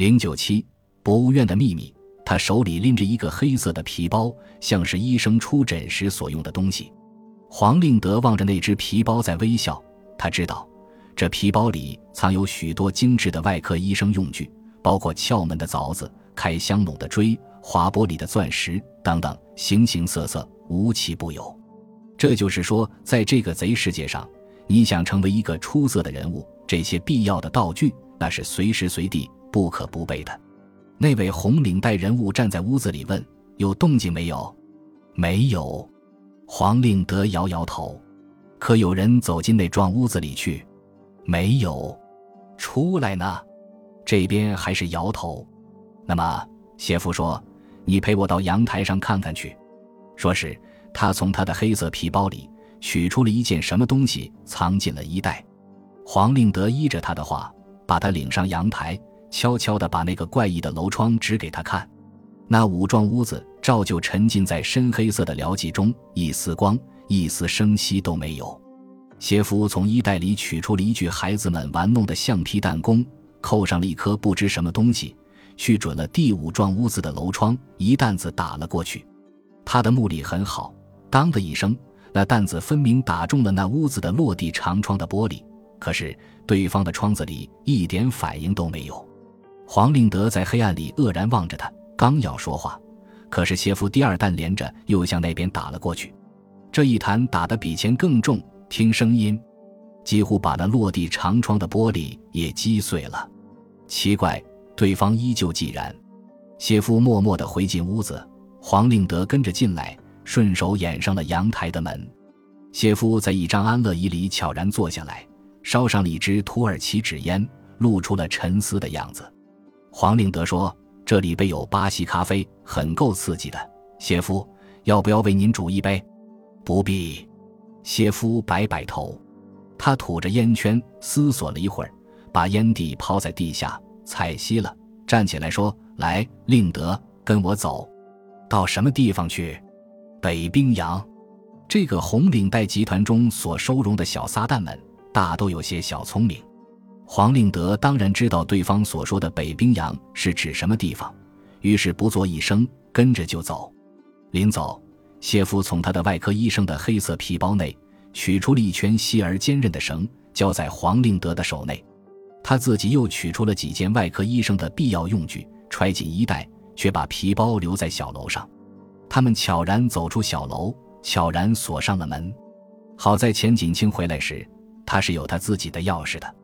零九七博物院的秘密。他手里拎着一个黑色的皮包，像是医生出诊时所用的东西。黄令德望着那只皮包在微笑。他知道，这皮包里藏有许多精致的外科医生用具，包括撬门的凿子、开箱笼的锥、划玻璃的钻石等等，形形色色，无奇不有。这就是说，在这个贼世界上，你想成为一个出色的人物，这些必要的道具那是随时随地不可不备的。那位红领带人物站在屋子里问：“有动静没有？”“没有。”黄令德摇摇头。“可有人走进那幢屋子里去？”“没有。”“出来呢？”这边还是摇头。那么，谢夫说：“你陪我到阳台上看看去。”说是他从他的黑色皮包里取出了一件什么东西，藏进了衣袋。黄令德依着他的话，把他领上阳台。悄悄地把那个怪异的楼窗指给他看，那五幢屋子照旧沉浸在深黑色的疗寂中，一丝光、一丝声息都没有。谢夫从衣袋里取出了一具孩子们玩弄的橡皮弹弓，扣上了一颗不知什么东西，去准了第五幢屋子的楼窗，一弹子打了过去。他的目力很好，当的一声，那弹子分明打中了那屋子的落地长窗的玻璃，可是对方的窗子里一点反应都没有。黄令德在黑暗里愕然望着他，刚要说话，可是谢夫第二弹连着又向那边打了过去，这一弹打得比前更重，听声音，几乎把那落地长窗的玻璃也击碎了。奇怪，对方依旧寂然。谢夫默默地回进屋子，黄令德跟着进来，顺手掩上了阳台的门。谢夫在一张安乐椅里悄然坐下来，烧上了一支土耳其纸烟，露出了沉思的样子。黄令德说：“这里备有巴西咖啡，很够刺激的。谢夫，要不要为您煮一杯？”“不必。”谢夫摆摆头。他吐着烟圈，思索了一会儿，把烟蒂抛在地下，踩熄了，站起来说：“来，令德，跟我走。到什么地方去？北冰洋。这个红领带集团中所收容的小撒旦们，大都有些小聪明。”黄令德当然知道对方所说的北冰洋是指什么地方，于是不作一声，跟着就走。临走，谢夫从他的外科医生的黑色皮包内取出了一圈细而坚韧的绳，交在黄令德的手内。他自己又取出了几件外科医生的必要用具，揣进衣袋，却把皮包留在小楼上。他们悄然走出小楼，悄然锁上了门。好在钱锦清回来时，他是有他自己的钥匙的。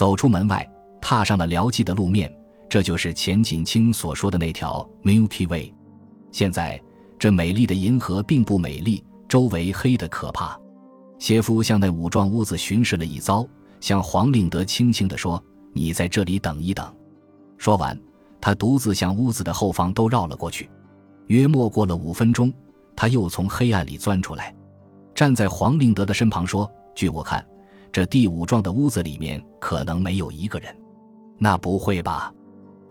走出门外，踏上了辽寂的路面，这就是钱锦清所说的那条 Milky Way。现在，这美丽的银河并不美丽，周围黑得可怕。谢夫向那五幢屋子巡视了一遭，向黄令德轻轻地说：“你在这里等一等。”说完，他独自向屋子的后方都绕了过去。约莫过了五分钟，他又从黑暗里钻出来，站在黄令德的身旁说：“据我看。”这第五幢的屋子里面可能没有一个人，那不会吧？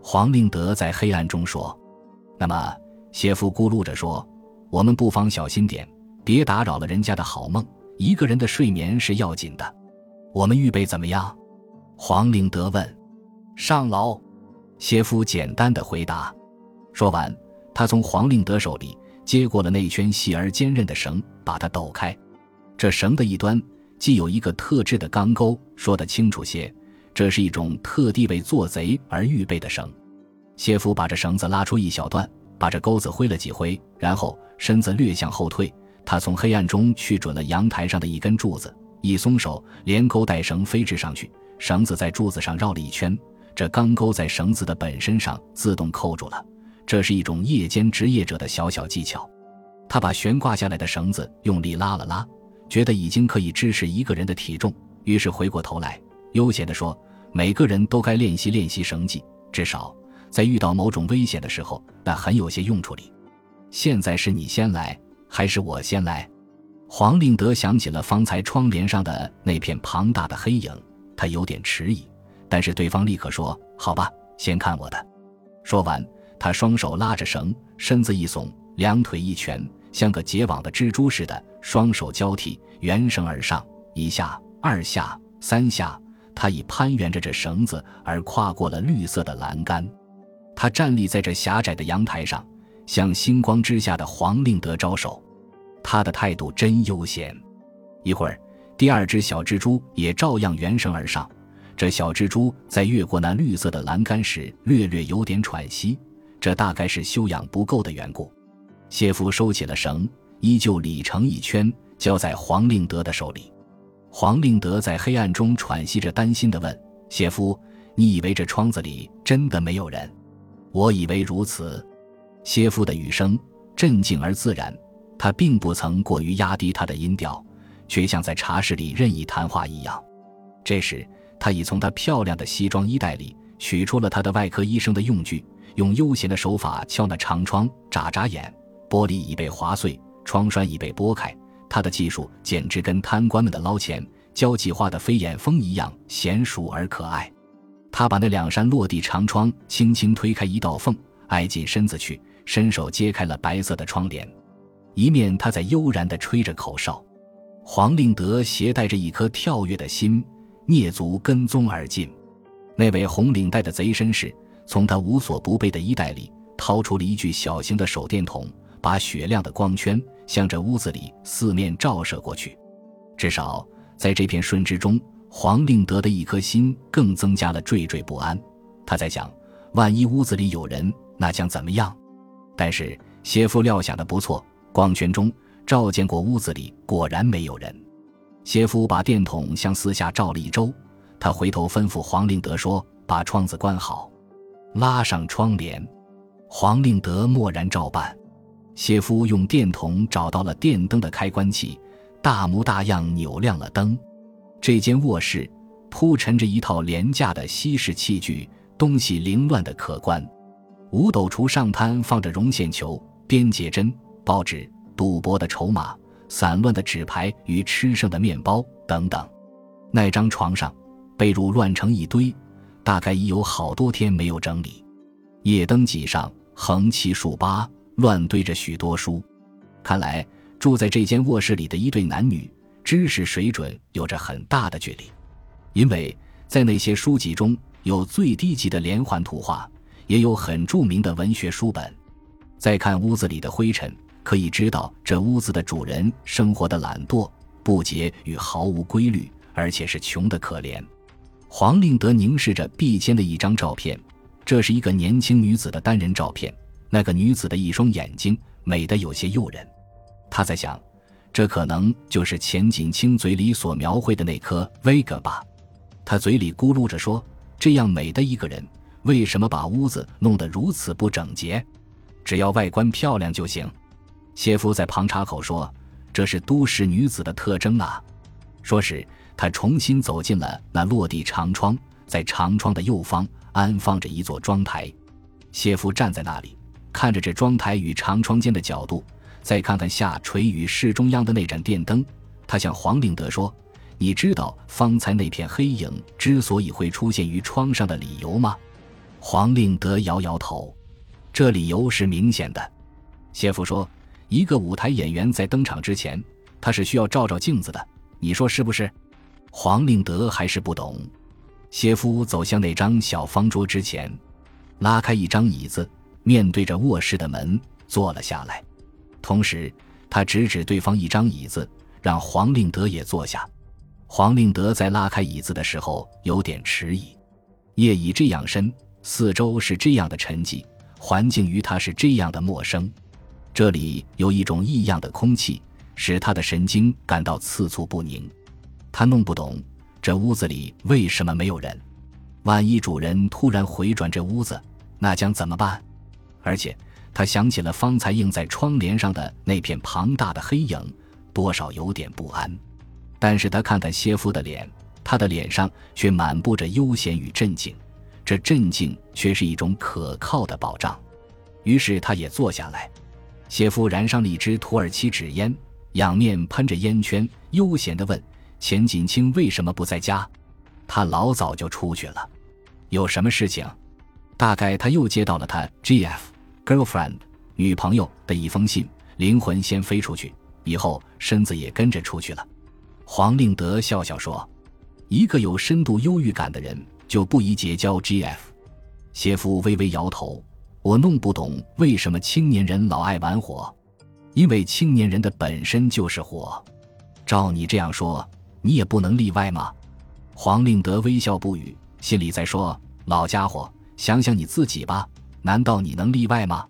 黄令德在黑暗中说。那么，谢夫咕噜着说：“我们不妨小心点，别打扰了人家的好梦。一个人的睡眠是要紧的。我们预备怎么样？”黄令德问。上楼。谢夫简单的回答。说完，他从黄令德手里接过了那圈细而坚韧的绳，把它抖开。这绳的一端。既有一个特制的钢钩，说得清楚些，这是一种特地为做贼而预备的绳。谢夫把这绳子拉出一小段，把这钩子挥了几挥，然后身子略向后退。他从黑暗中去准了阳台上的一根柱子，一松手，连钩带绳飞掷上去，绳子在柱子上绕了一圈，这钢钩在绳子的本身上自动扣住了。这是一种夜间职业者的小小技巧。他把悬挂下来的绳子用力拉了拉。觉得已经可以支持一个人的体重，于是回过头来，悠闲地说：“每个人都该练习练习绳技，至少在遇到某种危险的时候，那很有些用处里。”现在是你先来，还是我先来？黄令德想起了方才窗帘上的那片庞大的黑影，他有点迟疑，但是对方立刻说：“好吧，先看我的。”说完，他双手拉着绳，身子一耸，两腿一蜷。像个结网的蜘蛛似的，双手交替圆绳而上，一下、二下、三下，他已攀援着这绳子而跨过了绿色的栏杆。他站立在这狭窄的阳台上，向星光之下的黄令德招手。他的态度真悠闲。一会儿，第二只小蜘蛛也照样圆绳而上。这小蜘蛛在越过那绿色的栏杆时，略略有点喘息，这大概是修养不够的缘故。谢夫收起了绳，依旧理成一圈，交在黄令德的手里。黄令德在黑暗中喘息着，担心地问：“谢夫，你以为这窗子里真的没有人？”“我以为如此。”谢夫的语声镇静而自然，他并不曾过于压低他的音调，却像在茶室里任意谈话一样。这时。他已从他漂亮的西装衣袋里取出了他的外科医生的用具，用悠闲的手法敲那长窗，眨眨眼，玻璃已被划碎，窗栓已被拨开。他的技术简直跟贪官们的捞钱交际花的飞眼风一样娴熟而可爱。他把那两扇落地长窗轻轻推开一道缝，挨进身子去，伸手揭开了白色的窗帘。一面他在悠然地吹着口哨。黄令德携带着一颗跳跃的心。蹑足跟踪而进，那位红领带的贼绅士从他无所不备的衣袋里掏出了一具小型的手电筒，把雪亮的光圈向着屋子里四面照射过去。至少在这片瞬之中，黄令德的一颗心更增加了惴惴不安。他在想，万一屋子里有人，那将怎么样？但是谢夫料想的不错，光圈中照见过屋子里果然没有人。谢夫把电筒向四下照了一周，他回头吩咐黄令德说：“把窗子关好，拉上窗帘。”黄令德默然照办。谢夫用电筒找到了电灯的开关器，大模大样扭亮了灯。这间卧室铺陈着一套廉价的西式器具，东西凌乱的可观。五斗橱上摊放着绒线球、边结针、报纸、赌博的筹码。散乱的纸牌与吃剩的面包等等，那张床上被褥乱成一堆，大概已有好多天没有整理。夜灯几上横七竖八乱堆着许多书，看来住在这间卧室里的一对男女知识水准有着很大的距离，因为在那些书籍中有最低级的连环图画，也有很著名的文学书本。再看屋子里的灰尘。可以知道，这屋子的主人生活的懒惰、不洁与毫无规律，而且是穷得可怜。黄令德凝视着壁间的一张照片，这是一个年轻女子的单人照片。那个女子的一双眼睛美得有些诱人。他在想，这可能就是钱锦清嘴里所描绘的那颗 Vega 吧。他嘴里咕噜着说：“这样美的一个人，为什么把屋子弄得如此不整洁？只要外观漂亮就行。”谢夫在旁插口说：“这是都市女子的特征啊。”说时，他重新走进了那落地长窗，在长窗的右方安放着一座妆台。谢夫站在那里，看着这妆台与长窗间的角度，再看看下垂于室中央的那盏电灯，他向黄令德说：“你知道方才那片黑影之所以会出现于窗上的理由吗？”黄令德摇摇头：“这理由是明显的。”谢夫说。一个舞台演员在登场之前，他是需要照照镜子的。你说是不是？黄令德还是不懂。谢夫走向那张小方桌之前，拉开一张椅子，面对着卧室的门坐了下来。同时，他指指对方一张椅子，让黄令德也坐下。黄令德在拉开椅子的时候有点迟疑。夜已这样深，四周是这样的沉寂，环境与他是这样的陌生。这里有一种异样的空气，使他的神经感到刺促不宁。他弄不懂这屋子里为什么没有人。万一主人突然回转这屋子，那将怎么办？而且他想起了方才映在窗帘上的那片庞大的黑影，多少有点不安。但是他看看谢夫的脸，他的脸上却满布着悠闲与镇静，这镇静却是一种可靠的保障。于是他也坐下来。谢夫燃上了一支土耳其纸烟，仰面喷着烟圈，悠闲地问：“钱锦清为什么不在家？他老早就出去了。有什么事情？大概他又接到了他 gf girlfriend 女朋友的一封信灵魂先飞出去以后身子也跟着出去了。黄令德笑笑说一个有深度忧郁感的人就不宜结交 gf 谢夫微微摇头我弄不懂为什么青年人老爱玩火。因为青年人的本身就是火。照你这样说你也不能例外吗黄令德微笑不语心里在说老家伙想想你自己吧难道你能例外吗？